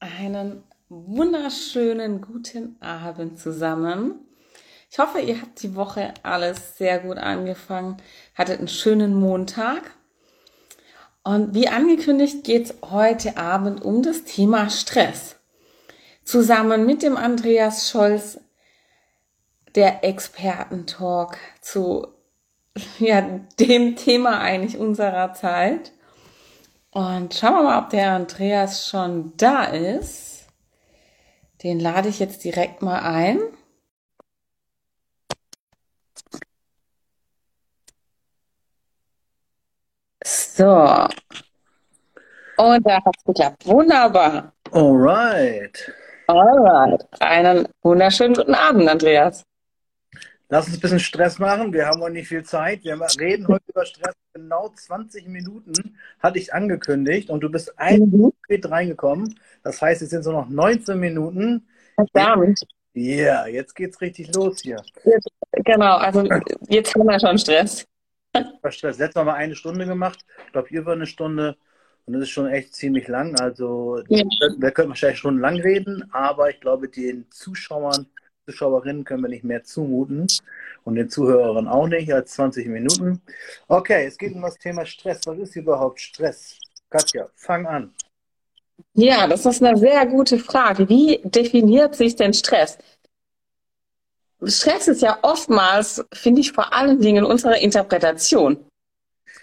Einen wunderschönen guten Abend zusammen. Ich hoffe, ihr habt die Woche alles sehr gut angefangen, hattet einen schönen Montag. Und wie angekündigt geht es heute Abend um das Thema Stress. Zusammen mit dem Andreas Scholz, der Expertentalk zu ja, dem Thema eigentlich unserer Zeit. Und schauen wir mal, ob der Andreas schon da ist. Den lade ich jetzt direkt mal ein. So. Und da hat es geklappt. Wunderbar. Alright. Alright. Einen wunderschönen guten Abend, Andreas. Lass uns ein bisschen Stress machen. Wir haben auch nicht viel Zeit. Wir reden heute über Stress. Genau 20 Minuten hatte ich angekündigt und du bist ein mhm. spät reingekommen. Das heißt, es sind so noch 19 Minuten. Verdammt. Ja, yeah, jetzt geht's richtig los hier. Jetzt, genau, also jetzt haben wir schon Stress. Stress. Letztes Mal mal eine Stunde gemacht. Ich glaube, über eine Stunde. Und das ist schon echt ziemlich lang. Also, ja. wir können wahrscheinlich schon lang reden, aber ich glaube, den Zuschauern Zuschauerinnen können wir nicht mehr zumuten und den Zuhörern auch nicht als 20 Minuten. Okay, es geht um das Thema Stress. Was ist überhaupt Stress? Katja, fang an. Ja, das ist eine sehr gute Frage. Wie definiert sich denn Stress? Stress ist ja oftmals, finde ich, vor allen Dingen unsere Interpretation.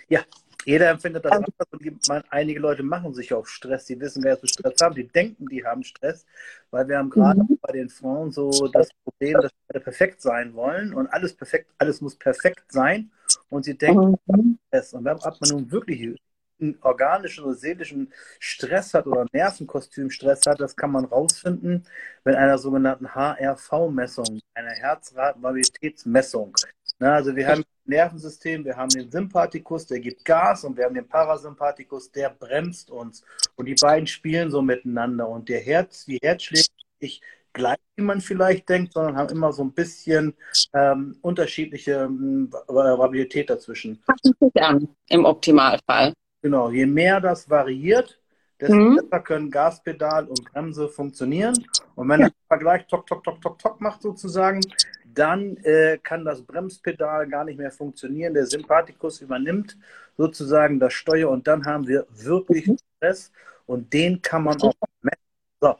Ja, jeder empfindet das anders und einige Leute machen sich auf Stress. Die wissen, wer so Stress haben. Die denken, die haben Stress, weil wir haben gerade mhm. bei den Frauen so das Problem, dass wir perfekt sein wollen und alles perfekt, alles muss perfekt sein und sie denken, mhm. Stress. Und wenn man nun wirklich einen organischen oder seelischen Stress hat oder Nervenkostümstress hat, das kann man rausfinden mit einer sogenannten HRV-Messung, einer Herzratenvariabilitätsmessung. Also wir haben Nervensystem, wir haben den Sympathikus, der gibt Gas und wir haben den Parasympathikus, der bremst uns. Und die beiden spielen so miteinander. Und der Herz, die Herzschläge nicht gleich, wie man vielleicht denkt, sondern haben immer so ein bisschen ähm, unterschiedliche ähm, Variabilität dazwischen. Passen sich an, im Optimalfall. Genau, je mehr das variiert, desto mhm. besser können Gaspedal und Bremse funktionieren. Und wenn ja. der Vergleich tok, tok, tok, tok, tok macht sozusagen, dann äh, kann das Bremspedal gar nicht mehr funktionieren. Der Sympathikus übernimmt sozusagen das Steuer und dann haben wir wirklich mhm. Stress und den kann man auch messen. So.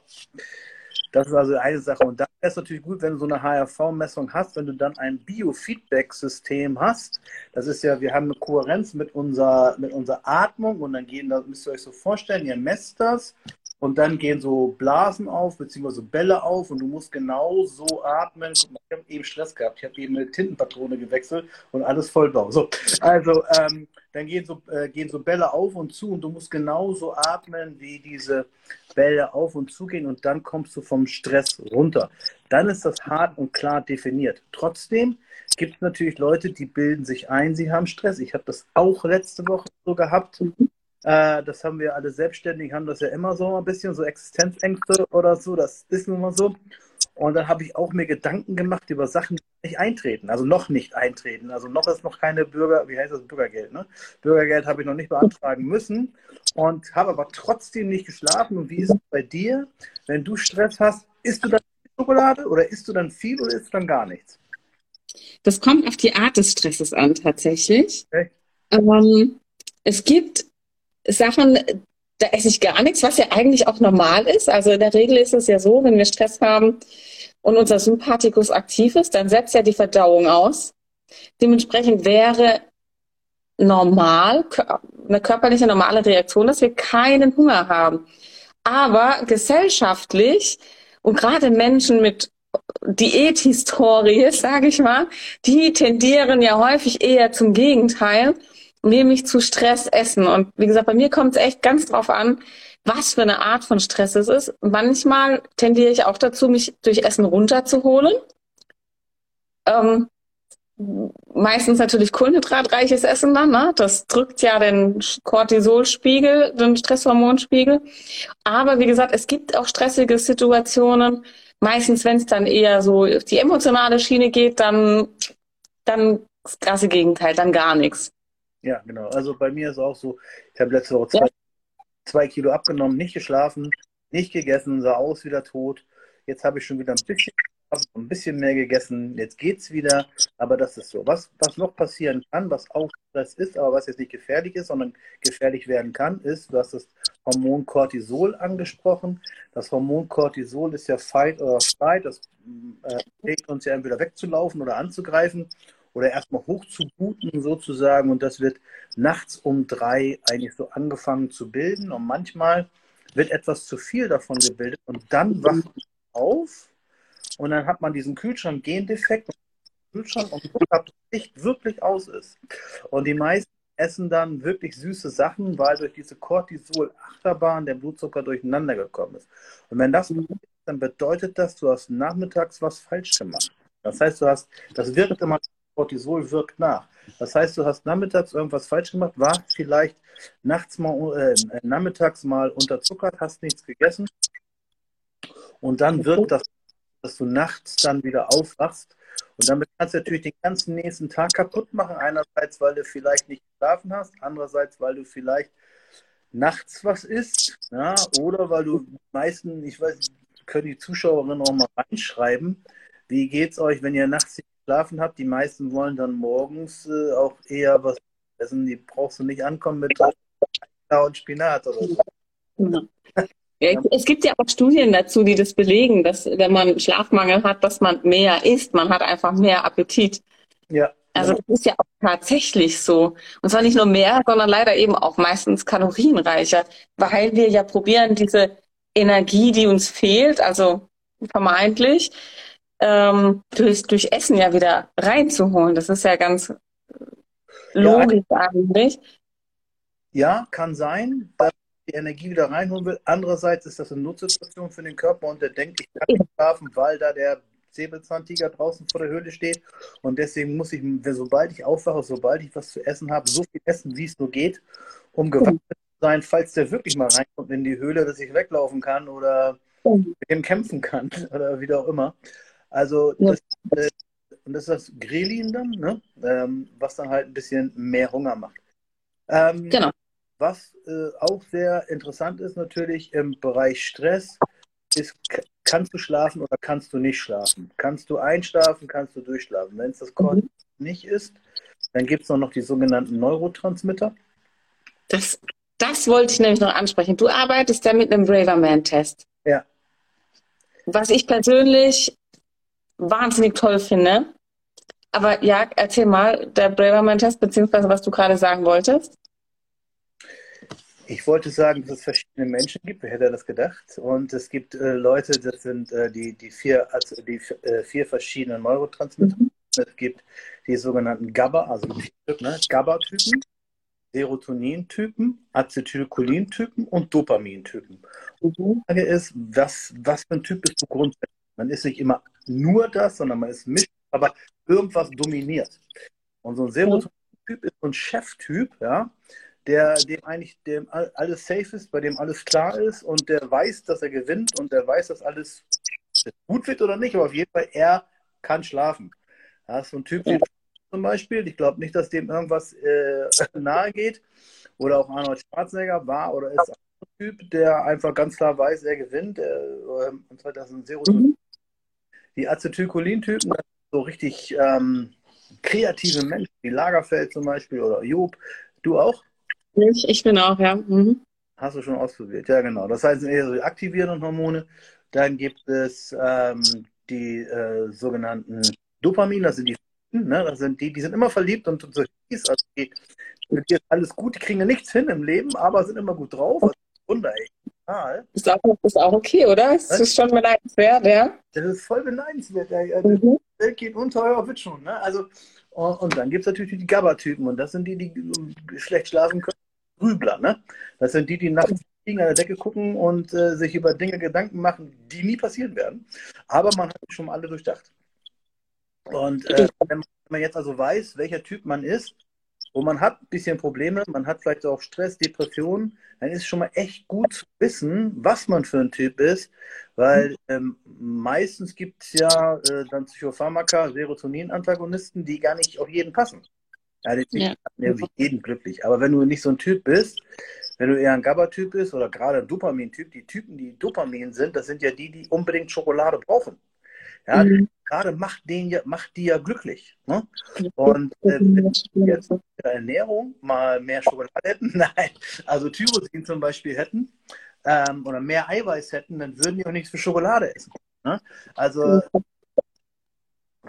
Das ist also eine Sache. Und da ist natürlich gut, wenn du so eine HRV-Messung hast, wenn du dann ein Biofeedback-System hast. Das ist ja, wir haben eine Kohärenz mit unserer, mit unserer Atmung und dann gehen, das müsst ihr euch so vorstellen, ihr messt das und dann gehen so Blasen auf, beziehungsweise Bälle auf und du musst genau so atmen. Ich habe eben Stress gehabt. Ich habe eben eine Tintenpatrone gewechselt und alles vollblau. So, also ähm, dann gehen so, äh, gehen so Bälle auf und zu und du musst genauso atmen, wie diese Bälle auf und zu gehen und dann kommst du vom Stress runter. Dann ist das hart und klar definiert. Trotzdem gibt es natürlich Leute, die bilden sich ein, sie haben Stress. Ich habe das auch letzte Woche so gehabt. Äh, das haben wir alle selbstständig, haben das ja immer so ein bisschen, so Existenzängste oder so, das ist nun mal so. Und dann habe ich auch mir Gedanken gemacht über Sachen, die nicht eintreten, also noch nicht eintreten. Also noch ist noch keine Bürger, wie heißt das, Bürgergeld, ne? Bürgergeld habe ich noch nicht beantragen müssen und habe aber trotzdem nicht geschlafen. Und wie ist es bei dir, wenn du Stress hast, isst du dann Schokolade oder isst du dann viel oder isst du dann gar nichts? Das kommt auf die Art des Stresses an, tatsächlich. Okay. Ähm, es gibt Sachen, da esse ich gar nichts, was ja eigentlich auch normal ist. Also in der Regel ist es ja so, wenn wir Stress haben und unser Sympathikus aktiv ist, dann setzt ja die Verdauung aus. Dementsprechend wäre normal, eine körperliche normale Reaktion, dass wir keinen Hunger haben. Aber gesellschaftlich und gerade Menschen mit Diäthistorie, sage ich mal, die tendieren ja häufig eher zum Gegenteil nämlich zu Stress essen. Und wie gesagt, bei mir kommt es echt ganz drauf an, was für eine Art von Stress es ist. Manchmal tendiere ich auch dazu, mich durch Essen runterzuholen. Ähm, meistens natürlich kohlenhydratreiches Essen dann. Ne? Das drückt ja den Cortisolspiegel, den Stresshormonspiegel. Aber wie gesagt, es gibt auch stressige Situationen. Meistens, wenn es dann eher so die emotionale Schiene geht, dann, dann das krasse Gegenteil, dann gar nichts. Ja, genau. Also bei mir ist auch so, ich habe letzte Woche zwei, ja. zwei Kilo abgenommen, nicht geschlafen, nicht gegessen, sah aus wie der Tod. Jetzt habe ich schon wieder ein bisschen, ein bisschen mehr gegessen. Jetzt geht's wieder. Aber das ist so. Was, was noch passieren kann, was auch Stress ist, aber was jetzt nicht gefährlich ist, sondern gefährlich werden kann, ist, du hast das Hormon Cortisol angesprochen. Das Hormon Cortisol ist ja Fight oder Flight. Das äh, uns ja entweder wegzulaufen oder anzugreifen oder erstmal hochzubooten sozusagen. Und das wird nachts um drei eigentlich so angefangen zu bilden. Und manchmal wird etwas zu viel davon gebildet und dann wacht man auf und dann hat man diesen Kühlschrank-Gendefekt Kühlschrank und das Licht wirklich aus ist. Und die meisten essen dann wirklich süße Sachen, weil durch diese Cortisol-Achterbahn der Blutzucker durcheinander gekommen ist. Und wenn das dann bedeutet das, du hast nachmittags was falsch gemacht. Das heißt, du hast, das wirkt immer Cortisol wirkt nach. Das heißt, du hast nachmittags irgendwas falsch gemacht, war vielleicht nachts mal, äh, nachmittags mal unterzuckert, hast nichts gegessen und dann wirkt das, dass du nachts dann wieder aufwachst und damit kannst du natürlich den ganzen nächsten Tag kaputt machen. Einerseits, weil du vielleicht nicht geschlafen hast, andererseits, weil du vielleicht nachts was isst, ja, oder weil du meisten, ich weiß, können die Zuschauerinnen auch mal reinschreiben, wie geht es euch, wenn ihr nachts nicht geschlafen habt. Die meisten wollen dann morgens äh, auch eher was essen. Die brauchst du nicht ankommen mit und Spinat oder so. Ja. Ja, es gibt ja auch Studien dazu, die das belegen, dass wenn man Schlafmangel hat, dass man mehr isst. Man hat einfach mehr Appetit. Ja. Also das ist ja auch tatsächlich so. Und zwar nicht nur mehr, sondern leider eben auch meistens kalorienreicher, weil wir ja probieren, diese Energie, die uns fehlt, also vermeintlich, ähm, durch, durch Essen ja wieder reinzuholen. Das ist ja ganz logisch ja, eigentlich. Ja, kann sein, dass die Energie wieder reinholen will. Andererseits ist das eine Notsituation für den Körper und der denkt, ich kann nicht schlafen, weil da der Säbelzahntiger draußen vor der Höhle steht. Und deswegen muss ich, sobald ich aufwache, sobald ich was zu essen habe, so viel essen, wie es nur geht, um gewappnet zu sein, falls der wirklich mal reinkommt in die Höhle, dass ich weglaufen kann oder mit ihm kämpfen kann oder wie auch immer. Also das, äh, und das ist das Grelin dann, ne? Ähm, was dann halt ein bisschen mehr Hunger macht. Ähm, genau. Was äh, auch sehr interessant ist natürlich im Bereich Stress, ist, kannst du schlafen oder kannst du nicht schlafen? Kannst du einschlafen, kannst du durchschlafen? Wenn es das Cortisol mhm. nicht ist, dann gibt es noch die sogenannten Neurotransmitter. Das, das wollte ich nämlich noch ansprechen. Du arbeitest ja mit einem Braverman-Test. Ja. Was ich persönlich wahnsinnig toll finde. Aber ja, erzähl mal, der Braverman-Test, beziehungsweise was du gerade sagen wolltest. Ich wollte sagen, dass es verschiedene Menschen gibt. Wer hätte das gedacht? Und es gibt äh, Leute, das sind äh, die, die, vier, also die äh, vier verschiedenen Neurotransmitter. Mhm. Es gibt die sogenannten GABA, also ne? GABA-Typen, Serotonin-Typen, Acetylcholin-Typen und Dopamin-Typen. Mhm. Die Frage ist, was, was für ein Typ bist du grundsätzlich? Man ist nicht immer nur das, sondern man ist mischt, aber irgendwas dominiert. Und so ein Serotonin-Typ ist so ein Cheftyp, ja, der dem eigentlich dem alles safe ist, bei dem alles klar ist und der weiß, dass er gewinnt und der weiß, dass alles gut wird oder nicht, aber auf jeden Fall er kann schlafen. Ja, so ein Typ wie zum Beispiel, ich glaube nicht, dass dem irgendwas äh, nahe geht. Oder auch Arnold Schwarzenegger war oder ist ein Typ, der einfach ganz klar weiß, er gewinnt. Äh, und zwar das ist ein Serotonin. Mhm. Die Acetylcholin-Typen, so richtig ähm, kreative Menschen, wie Lagerfeld zum Beispiel oder Job. Du auch? Ich, ich bin auch, ja. Mhm. Hast du schon ausprobiert, ja genau. Das heißt, eher so die aktivierenden Hormone. Dann gibt es ähm, die äh, sogenannten Dopamin, das sind die, ne? das sind die, die sind immer verliebt und, und so hieß, also die, mit dir ist alles gut, die kriegen ja nichts hin im Leben, aber sind immer gut drauf. Also, Wunder, ey. Total. Ist auch, ist auch okay, oder? Ist das schon beneidenswert, ja? Das ist voll beneidenswert. Ja. Mhm. Die Welt geht unter, euer wird schon. Ne? Also, und, und dann gibt es natürlich die GABA-Typen und das sind die, die schlecht schlafen können. Grübler, ne? Das sind die, die nachts liegen an der Decke gucken und äh, sich über Dinge Gedanken machen, die nie passieren werden. Aber man hat schon alle durchdacht. Und äh, wenn man jetzt also weiß, welcher Typ man ist, und man hat ein bisschen Probleme, man hat vielleicht auch Stress, Depressionen, dann ist es schon mal echt gut zu wissen, was man für ein Typ ist, weil ähm, meistens gibt es ja äh, dann Psychopharmaka, Serotonin-Antagonisten, die gar nicht auf jeden passen. Ja, das ja. nicht jeden glücklich. Aber wenn du nicht so ein Typ bist, Wenn du eher ein GABA-Typ bist oder gerade ein Dopamin-Typ, die Typen, die Dopamin sind, das sind ja die, die unbedingt Schokolade brauchen. Ja, mhm. gerade macht, den ja, macht die ja glücklich. Ne? Und äh, jetzt in der Ernährung mal mehr Schokolade hätten, nein, also Tyrosin zum Beispiel hätten ähm, oder mehr Eiweiß hätten, dann würden die auch nichts für Schokolade essen. Ne? Also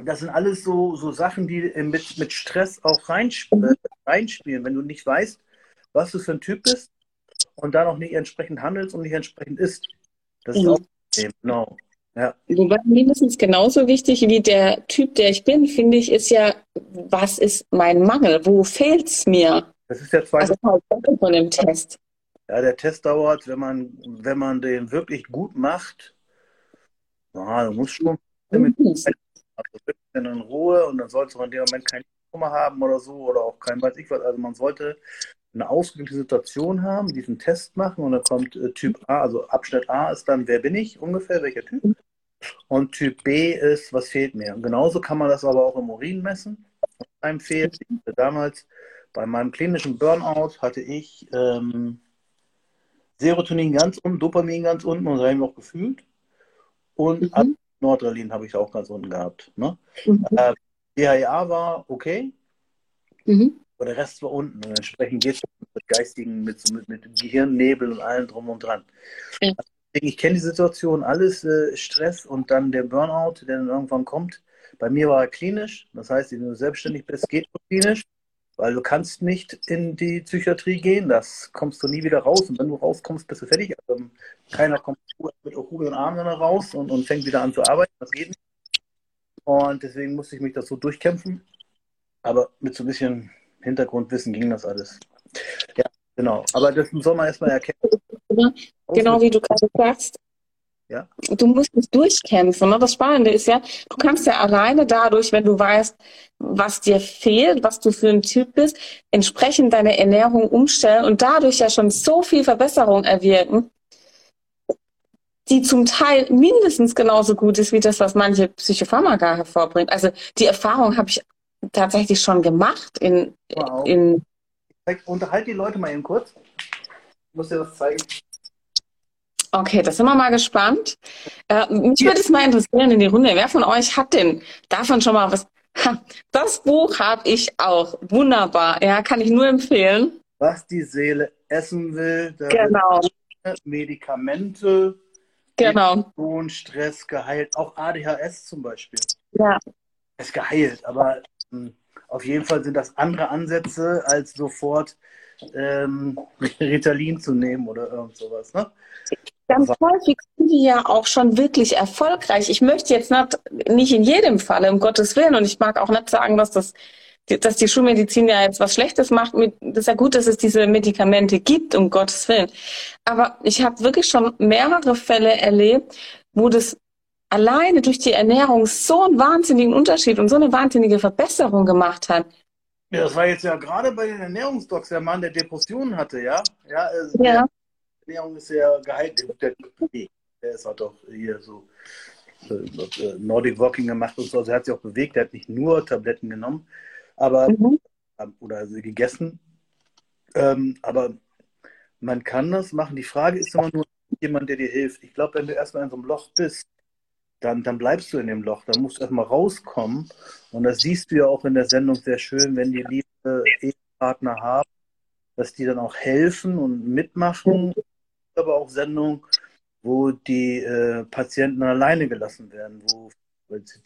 das sind alles so, so Sachen, die mit, mit Stress auch reinsp äh, reinspielen. Wenn du nicht weißt, was du für ein Typ bist und da noch nicht entsprechend handelst und nicht entsprechend isst. Das ist mhm. auch ein Problem, genau. Ja. Wobei mindestens genauso wichtig wie der Typ, der ich bin, finde ich, ist ja, was ist mein Mangel? Wo fehlt es mir? Das ist der zweite also von dem Test. Ja, der Test dauert, wenn man, wenn man den wirklich gut macht, na, du musst schon mit, also in Ruhe und dann sollst du in dem Moment keinen Kummer haben oder so oder auch kein weiß ich was. Also man sollte eine ausgeglichene Situation haben, diesen Test machen und dann kommt äh, Typ A, also Abschnitt A ist dann, wer bin ich ungefähr, welcher Typ? Und Typ B ist, was fehlt mir? Und genauso kann man das aber auch im Urin messen. Was einem fehlt. Damals bei meinem klinischen Burnout hatte ich ähm, Serotonin ganz unten, Dopamin ganz unten und das habe ich auch gefühlt. Und mhm. Nordrelin habe ich auch ganz unten gehabt. Ne? Mhm. Äh, DHA war okay, mhm. aber der Rest war unten. Und entsprechend geht es mit geistigen, mit, mit, mit Gehirnnebel und allem drum und dran. Ja. Also ich kenne die Situation, alles äh, Stress und dann der Burnout, der dann irgendwann kommt. Bei mir war er klinisch, das heißt, wenn du selbstständig bist, geht es klinisch, weil du kannst nicht in die Psychiatrie gehen, das kommst du nie wieder raus und wenn du rauskommst, bist du fertig. Also, keiner kommt mit erhobenen Armen raus und, und fängt wieder an zu arbeiten, das geht nicht. Und deswegen musste ich mich das so durchkämpfen, aber mit so ein bisschen Hintergrundwissen ging das alles. Ja, genau, aber das soll man erstmal erkennen. Genau wie du gerade sagst. Ja. Du musst dich durchkämpfen. Ne? Das Spannende ist ja, du kannst ja alleine dadurch, wenn du weißt, was dir fehlt, was du für ein Typ bist, entsprechend deine Ernährung umstellen und dadurch ja schon so viel Verbesserung erwirken, die zum Teil mindestens genauso gut ist wie das, was manche Psychopharmaka hervorbringt. Also die Erfahrung habe ich tatsächlich schon gemacht in, wow. in Unterhalt die Leute mal eben kurz. Ich muss dir was zeigen. Okay, da sind wir mal gespannt. Äh, mich würde es mal interessieren in die Runde. Wer von euch hat denn davon schon mal was? Ha, das Buch habe ich auch. Wunderbar. Ja, kann ich nur empfehlen. Was die Seele essen will. Genau. Medikamente. Genau. Depression, Stress geheilt. Auch ADHS zum Beispiel. Ja. Ist geheilt, aber mh, hm, auf jeden Fall sind das andere Ansätze, als sofort ähm, Ritalin zu nehmen oder irgend sowas. Ne? Ganz häufig sind die ja auch schon wirklich erfolgreich. Ich möchte jetzt nicht, nicht in jedem Fall, um Gottes Willen, und ich mag auch nicht sagen, dass das dass die Schulmedizin ja jetzt was Schlechtes macht. Das ist ja gut, dass es diese Medikamente gibt, um Gottes Willen. Aber ich habe wirklich schon mehrere Fälle erlebt, wo das alleine durch die Ernährung so einen wahnsinnigen Unterschied und so eine wahnsinnige Verbesserung gemacht hat. Ja, das war jetzt ja gerade bei den Ernährungsdocs der Mann, der Depressionen hatte, ja? Ja, also ja. Ernährung ist ja geheilt. Der, der ist auch doch hier so äh, Nordic Walking gemacht und so. Also er hat sich auch bewegt, er hat nicht nur Tabletten genommen, aber mhm. oder also gegessen. Ähm, aber man kann das machen. Die Frage ist immer nur jemand, der dir hilft. Ich glaube, wenn du erstmal in so einem Loch bist, dann, dann bleibst du in dem Loch. Dann musst du erstmal rauskommen. Und das siehst du ja auch in der Sendung sehr schön, wenn die liebe Ehepartner haben, dass die dann auch helfen und mitmachen. Aber auch Sendungen, wo die äh, Patienten alleine gelassen werden, wo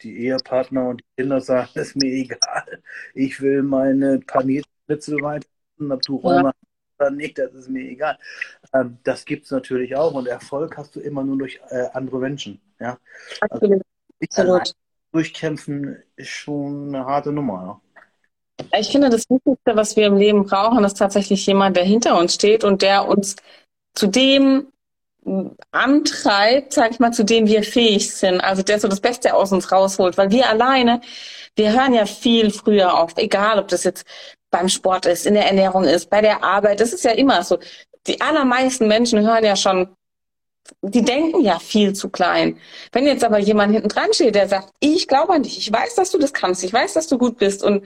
die Ehepartner und die Kinder sagen, das ist mir egal, ich will meine Panierschnitzel weiter, ob du Räume oder nicht, das ist mir egal. Ähm, das gibt es natürlich auch und Erfolg hast du immer nur durch äh, andere Menschen. Ja? Absolut. Also, Absolut. Durchkämpfen ist schon eine harte Nummer. Ja? Ich finde, das Wichtigste, was wir im Leben brauchen, ist tatsächlich jemand, der hinter uns steht und der uns zu dem antreibt, sag ich mal, zu dem wir fähig sind. Also der so das Beste aus uns rausholt. Weil wir alleine, wir hören ja viel früher auf, egal ob das jetzt beim Sport ist, in der Ernährung ist, bei der Arbeit. Das ist ja immer so. Die allermeisten Menschen hören ja schon, die denken ja viel zu klein. Wenn jetzt aber jemand hinten dran steht, der sagt, ich glaube an dich, ich weiß, dass du das kannst, ich weiß, dass du gut bist und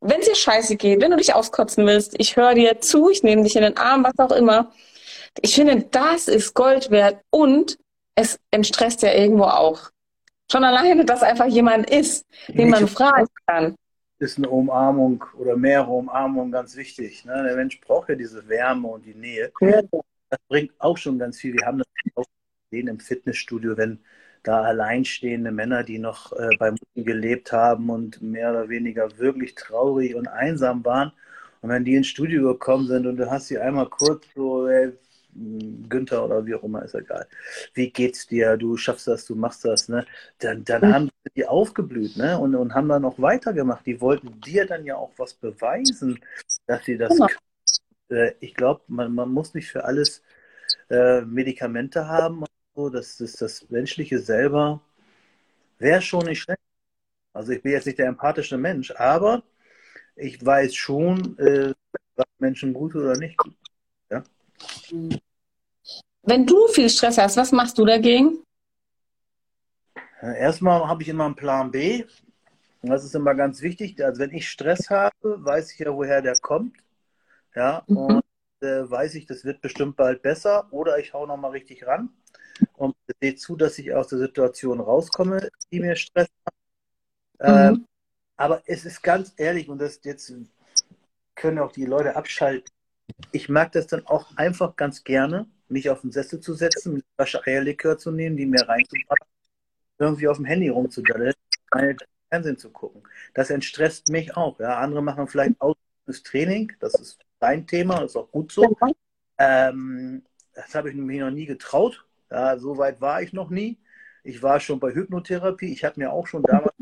wenn es dir scheiße geht, wenn du dich auskotzen willst, ich höre dir zu, ich nehme dich in den Arm, was auch immer. Ich finde, das ist Gold wert und es entstresst ja irgendwo auch. Schon alleine, dass einfach jemand ist, den man fragen kann. Ist eine Umarmung oder mehrere Umarmungen ganz wichtig. Ne? Der Mensch braucht ja diese Wärme und die Nähe. Ja. Das bringt auch schon ganz viel. Wir haben das auch gesehen im Fitnessstudio, wenn da alleinstehende Männer, die noch äh, bei Mutti gelebt haben und mehr oder weniger wirklich traurig und einsam waren. Und wenn die ins Studio gekommen sind und du hast sie einmal kurz so, ey, Günther oder wie auch immer, ist egal. Wie geht's dir? Du schaffst das, du machst das, ne? Dann, dann mhm. haben die aufgeblüht, ne? Und, und haben dann noch weitergemacht. Die wollten dir dann ja auch was beweisen, dass sie das genau. äh, Ich glaube, man, man muss nicht für alles äh, Medikamente haben so, das, das Menschliche selber wäre schon nicht schlecht. Also ich bin jetzt nicht der empathische Mensch, aber ich weiß schon, äh, was Menschen gut oder nicht gut. Ja? Wenn du viel Stress hast, was machst du dagegen? Erstmal habe ich immer einen Plan B. Das ist immer ganz wichtig. Also wenn ich Stress habe, weiß ich ja, woher der kommt. Ja, mhm. und äh, weiß ich, das wird bestimmt bald besser. Oder ich hau nochmal richtig ran und sehe zu, dass ich aus der Situation rauskomme, die mir Stress macht. Ähm, mhm. aber es ist ganz ehrlich, und das jetzt können auch die Leute abschalten. Ich mag das dann auch einfach ganz gerne, mich auf den Sessel zu setzen, eine Flasche Eierlikör zu nehmen, die mir reinzupacken, irgendwie auf dem Handy rumzudaddeln, Fernsehen zu gucken. Das entstresst mich auch. Ja. Andere machen vielleicht ausdauerndes Training, das ist dein Thema, das ist auch gut so. Ähm, das habe ich mir noch nie getraut. Ja, so weit war ich noch nie. Ich war schon bei Hypnotherapie. Ich habe mir auch schon damals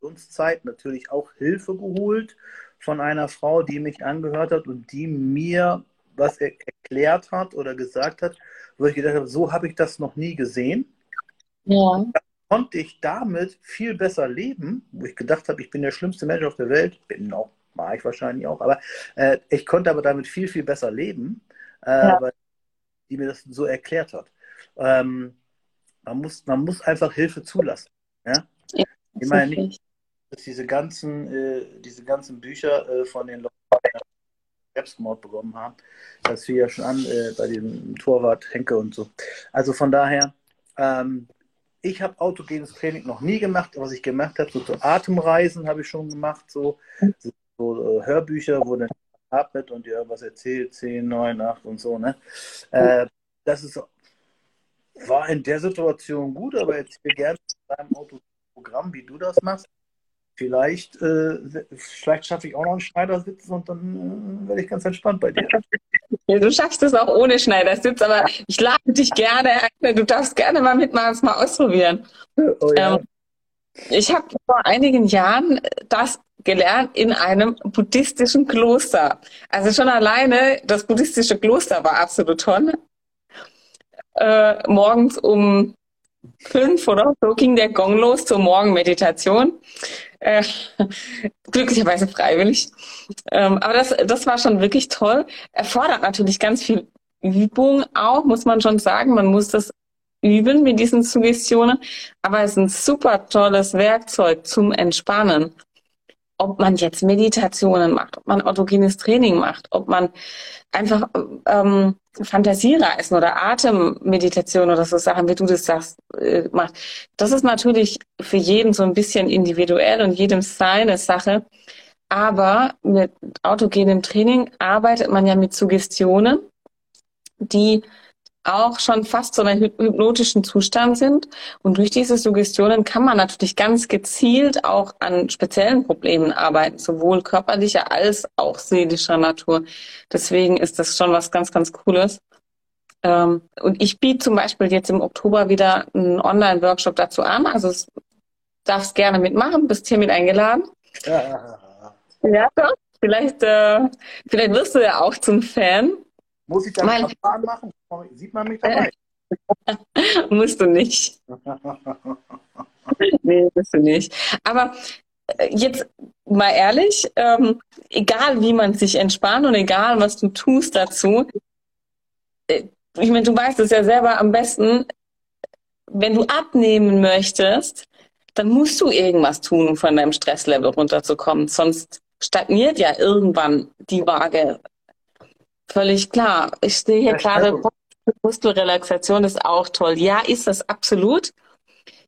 in Zeit natürlich auch Hilfe geholt von einer Frau, die mich angehört hat und die mir was er erklärt hat oder gesagt hat, wo ich gedacht habe, so habe ich das noch nie gesehen. Ja. Da konnte ich damit viel besser leben, wo ich gedacht habe, ich bin der schlimmste Mensch auf der Welt, bin auch, war ich wahrscheinlich auch, aber äh, ich konnte aber damit viel, viel besser leben, äh, ja. weil die mir das so erklärt hat. Ähm, man, muss, man muss einfach Hilfe zulassen. Ja? ja ich meine nicht, dass diese ganzen, äh, diese ganzen Bücher äh, von den Leuten, Selbstmord bekommen haben, das fiel ja schon an äh, bei dem Torwart Henke und so. Also von daher, ähm, ich habe autogenes Training noch nie gemacht. Was ich gemacht habe, so, so Atemreisen habe ich schon gemacht, so, so äh, Hörbücher, wo dann atmet und dir irgendwas erzählt, 10, 9, 8 und so. Ne? Äh, das ist war in der Situation gut, aber erzähl gerne in deinem Autoprogramm, wie du das machst. Vielleicht, äh, vielleicht schaffe ich auch noch einen Schneidersitz und dann äh, werde ich ganz entspannt bei dir. Du schaffst es auch ohne Schneidersitz, aber ich lade dich gerne. Du darfst gerne mal mitmachen, es mal ausprobieren. Oh, ja. ähm, ich habe vor einigen Jahren das gelernt in einem buddhistischen Kloster. Also schon alleine das buddhistische Kloster war absolut toll äh, morgens um fünf oder so ging der Gong los zur Morgenmeditation. Äh, glücklicherweise freiwillig. Ähm, aber das, das war schon wirklich toll. Erfordert natürlich ganz viel Übung auch, muss man schon sagen. Man muss das üben mit diesen Suggestionen. Aber es ist ein super tolles Werkzeug zum Entspannen. Ob man jetzt Meditationen macht, ob man autogenes Training macht, ob man einfach ähm, Fantasiereisen oder Atemmeditation oder so Sachen, wie du das sagst, äh, macht. Das ist natürlich für jeden so ein bisschen individuell und jedem seine Sache. Aber mit autogenem Training arbeitet man ja mit Suggestionen, die auch schon fast so einen hypnotischen Zustand sind. Und durch diese Suggestionen kann man natürlich ganz gezielt auch an speziellen Problemen arbeiten, sowohl körperlicher als auch seelischer Natur. Deswegen ist das schon was ganz, ganz Cooles. Ähm, und ich biete zum Beispiel jetzt im Oktober wieder einen Online-Workshop dazu an. Also darfst gerne mitmachen, bist hiermit eingeladen. Ja, ja doch. Vielleicht, äh, vielleicht wirst du ja auch zum Fan. Muss ich da mein... Verfahren machen? Sieht man mich dabei? musst du nicht. nee, musst du nicht. Aber äh, jetzt mal ehrlich, ähm, egal wie man sich entspannt und egal was du tust dazu, äh, ich meine, du weißt es ja selber am besten, wenn du abnehmen möchtest, dann musst du irgendwas tun, um von deinem Stresslevel runterzukommen. Sonst stagniert ja irgendwann die Waage. Völlig klar. Ich stehe hier gerade, Muskelrelaxation ist auch toll. Ja, ist das absolut.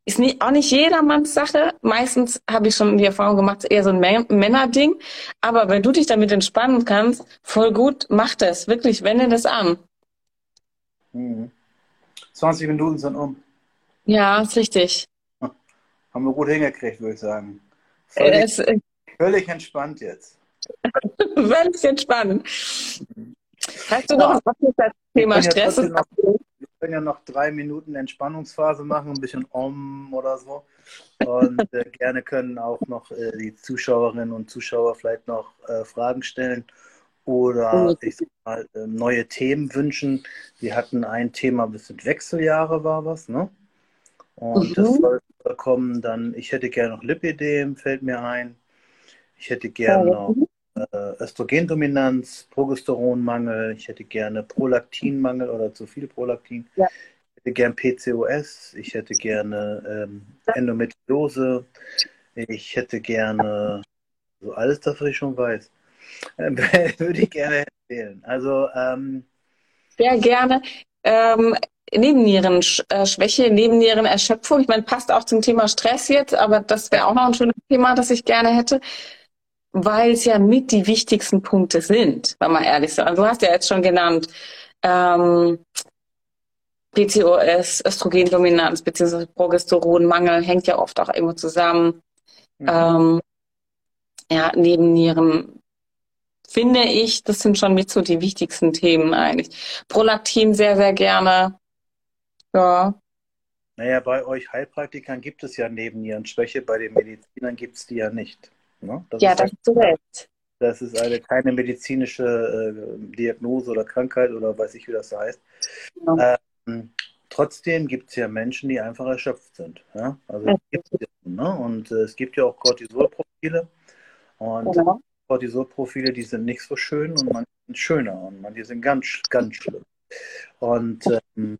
Ist nicht, auch nicht jedermanns Sache. Meistens habe ich schon die Erfahrung gemacht, eher so ein Männerding. Aber wenn du dich damit entspannen kannst, voll gut, mach das. Wirklich, wende das an. Mhm. 20 Minuten sind um. Ja, ist richtig. Haben wir gut hingekriegt, würde ich sagen. Völlig, es, äh, völlig entspannt jetzt. völlig entspannt. Hast du noch was mit das Thema Stress? Ja noch, wir können ja noch drei Minuten Entspannungsphase machen, ein bisschen Om oder so. Und äh, gerne können auch noch äh, die Zuschauerinnen und Zuschauer vielleicht noch äh, Fragen stellen oder ich sag mal, äh, neue Themen wünschen. Wir hatten ein Thema, bis sind Wechseljahre war was, ne? Und mhm. das soll kommen dann, ich hätte gerne noch Lipidem, fällt mir ein. Ich hätte gerne noch äh, Östrogendominanz, Progesteronmangel, ich hätte gerne Prolaktinmangel oder zu viel Prolaktin. Ja. Ich hätte gerne PCOS, ich hätte gerne ähm, Endometriose, ich hätte gerne so alles das, was ich schon weiß. Äh, würde ich gerne erzählen. Also ähm, sehr gerne. Ähm, Nebennierenschwäche, äh, Nebennierenerschöpfung. Ich meine, passt auch zum Thema Stress jetzt, aber das wäre auch noch ein schönes Thema, das ich gerne hätte, weil es ja mit die wichtigsten Punkte sind, wenn man ehrlich ist. Also du hast ja jetzt schon genannt, ähm, PCOS, Östrogendominanz bzw. Progesteronmangel hängt ja oft auch irgendwo zusammen. Mhm. Ähm, ja, Nebennieren finde ich, das sind schon mit so die wichtigsten Themen eigentlich. Prolaktin sehr, sehr gerne. Ja. Naja, bei euch Heilpraktikern gibt es ja Nebennierenschwäche, bei den Medizinern gibt es die ja nicht. Ne? Das ja, das ist du recht. Das ist eine, keine medizinische äh, Diagnose oder Krankheit oder weiß ich, wie das heißt. Ja. Ähm, trotzdem gibt es ja Menschen, die einfach erschöpft sind. Ja? Also ja, ne? Und äh, es gibt ja auch Cortisolprofile. Und genau. Cortisolprofile, die sind nicht so schön und manche sind schöner und manche sind ganz, ganz schlimm. Und ähm,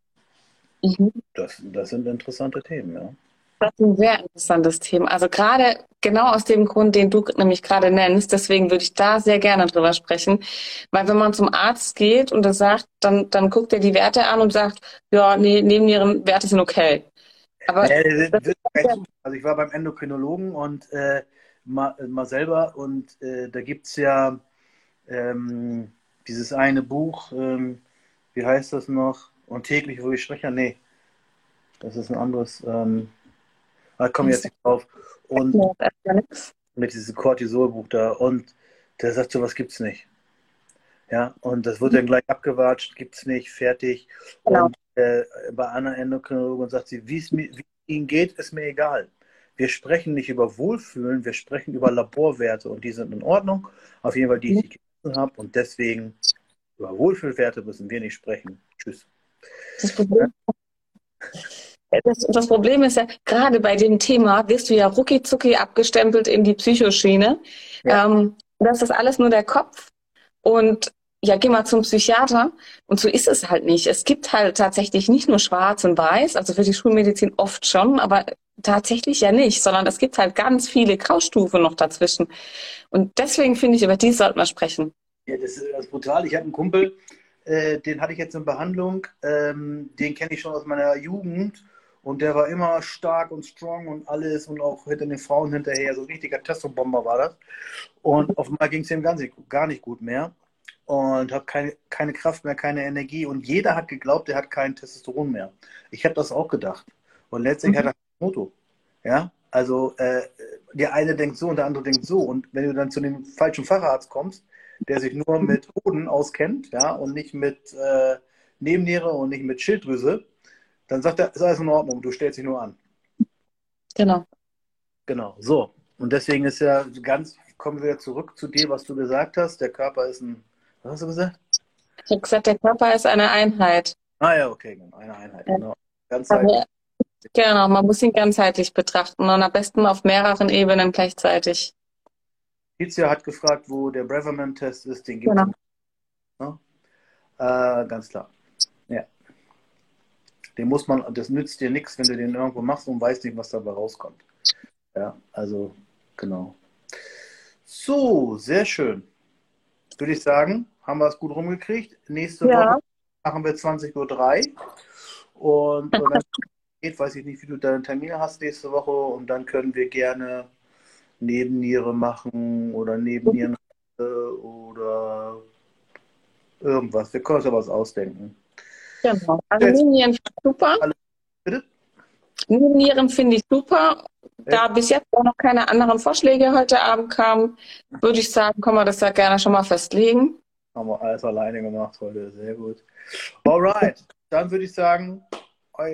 Mhm. Das, das sind interessante Themen, ja. Das ist ein sehr interessantes Thema. Also gerade genau aus dem Grund, den du nämlich gerade nennst, deswegen würde ich da sehr gerne drüber sprechen. Weil wenn man zum Arzt geht und er sagt, dann, dann guckt er die Werte an und sagt, ja, nee, neben ihren Werte sind okay. Aber äh, also ich war beim Endokrinologen und äh, mal, mal selber und äh, da gibt es ja ähm, dieses eine Buch, ähm, wie heißt das noch? Und täglich, wo ich spreche, nee, das ist ein anderes. Ähm, da komme ich jetzt nicht drauf. Und mit diesem Cortisolbuch da. Und der sagt, so was gibt's nicht. Ja, und das wird dann gleich abgewatscht, gibt's nicht, fertig. Genau. Und äh, bei einer Endokrinologin sagt sie, wie es Ihnen geht, ist mir egal. Wir sprechen nicht über Wohlfühlen, wir sprechen über Laborwerte und die sind in Ordnung. Auf jeden Fall, die ich gegessen habe. Und deswegen über Wohlfühlwerte müssen wir nicht sprechen. Tschüss. Das Problem, das, das Problem ist ja, gerade bei dem Thema wirst du ja rucki zucki abgestempelt in die Psychoschiene. Ja. Ähm, das ist alles nur der Kopf. Und ja, geh mal zum Psychiater. Und so ist es halt nicht. Es gibt halt tatsächlich nicht nur schwarz und weiß, also für die Schulmedizin oft schon, aber tatsächlich ja nicht, sondern es gibt halt ganz viele Graustufen noch dazwischen. Und deswegen finde ich, über die sollten wir sprechen. Ja, das ist, das ist brutal. Ich habe einen Kumpel, äh, den hatte ich jetzt in Behandlung. Ähm, den kenne ich schon aus meiner Jugend. Und der war immer stark und strong und alles und auch hinter den Frauen hinterher. So ein richtiger Testobomber war das. Und auf einmal ging es ihm ganz, gar nicht gut mehr. Und hat keine, keine Kraft mehr, keine Energie. Und jeder hat geglaubt, er hat kein Testosteron mehr. Ich habe das auch gedacht. Und letztlich mhm. hat er ein Moto. Ja, also äh, der eine denkt so und der andere denkt so. Und wenn du dann zu dem falschen Facharzt kommst, der sich nur mit Hoden auskennt, ja, und nicht mit äh, Nebenniere und nicht mit Schilddrüse, dann sagt er, ist alles in Ordnung, du stellst dich nur an. Genau. Genau, so. Und deswegen ist ja ganz, kommen wir zurück zu dem, was du gesagt hast. Der Körper ist ein, was hast du gesagt? Ich habe gesagt, der Körper ist eine Einheit. Ah ja, okay, genau, eine Einheit, genau. Ganzheitlich. Genau, man muss ihn ganzheitlich betrachten und am besten auf mehreren Ebenen gleichzeitig. Tizia hat gefragt, wo der Braverman-Test ist, den gibt es. Genau. Ja? Äh, ganz klar. Den muss man, das nützt dir nichts, wenn du den irgendwo machst und weißt nicht, was dabei rauskommt. Ja, also, genau. So, sehr schön. Würde ich sagen, haben wir es gut rumgekriegt. Nächste ja. Woche machen wir 20.03 Uhr. Und, und dann geht, weiß ich nicht, wie du deine Termine hast nächste Woche. Und dann können wir gerne Nebenniere machen oder Nebennieren oder irgendwas. Wir können uns ja was ausdenken. Genau. Also Nebennieren super. Bitte? Nebennieren finde ich super. Da bis jetzt auch noch keine anderen Vorschläge heute Abend kamen, würde ich sagen, können wir das ja gerne schon mal festlegen. Haben wir alles alleine gemacht heute, sehr gut. Alright, dann würde ich sagen,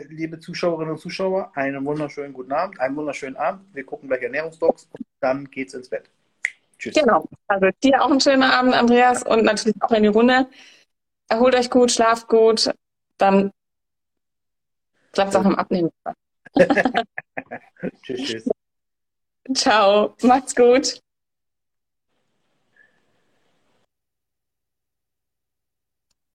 liebe Zuschauerinnen und Zuschauer, einen wunderschönen guten Abend, einen wunderschönen Abend. Wir gucken gleich Ernährungsdocs und dann geht's ins Bett. Tschüss. Genau. Also dir auch einen schönen Abend, Andreas, und natürlich auch in die Runde. Erholt euch gut, schlaft gut, dann klappt es auch im Abnehmen. tschüss, tschüss. Ciao, macht's gut.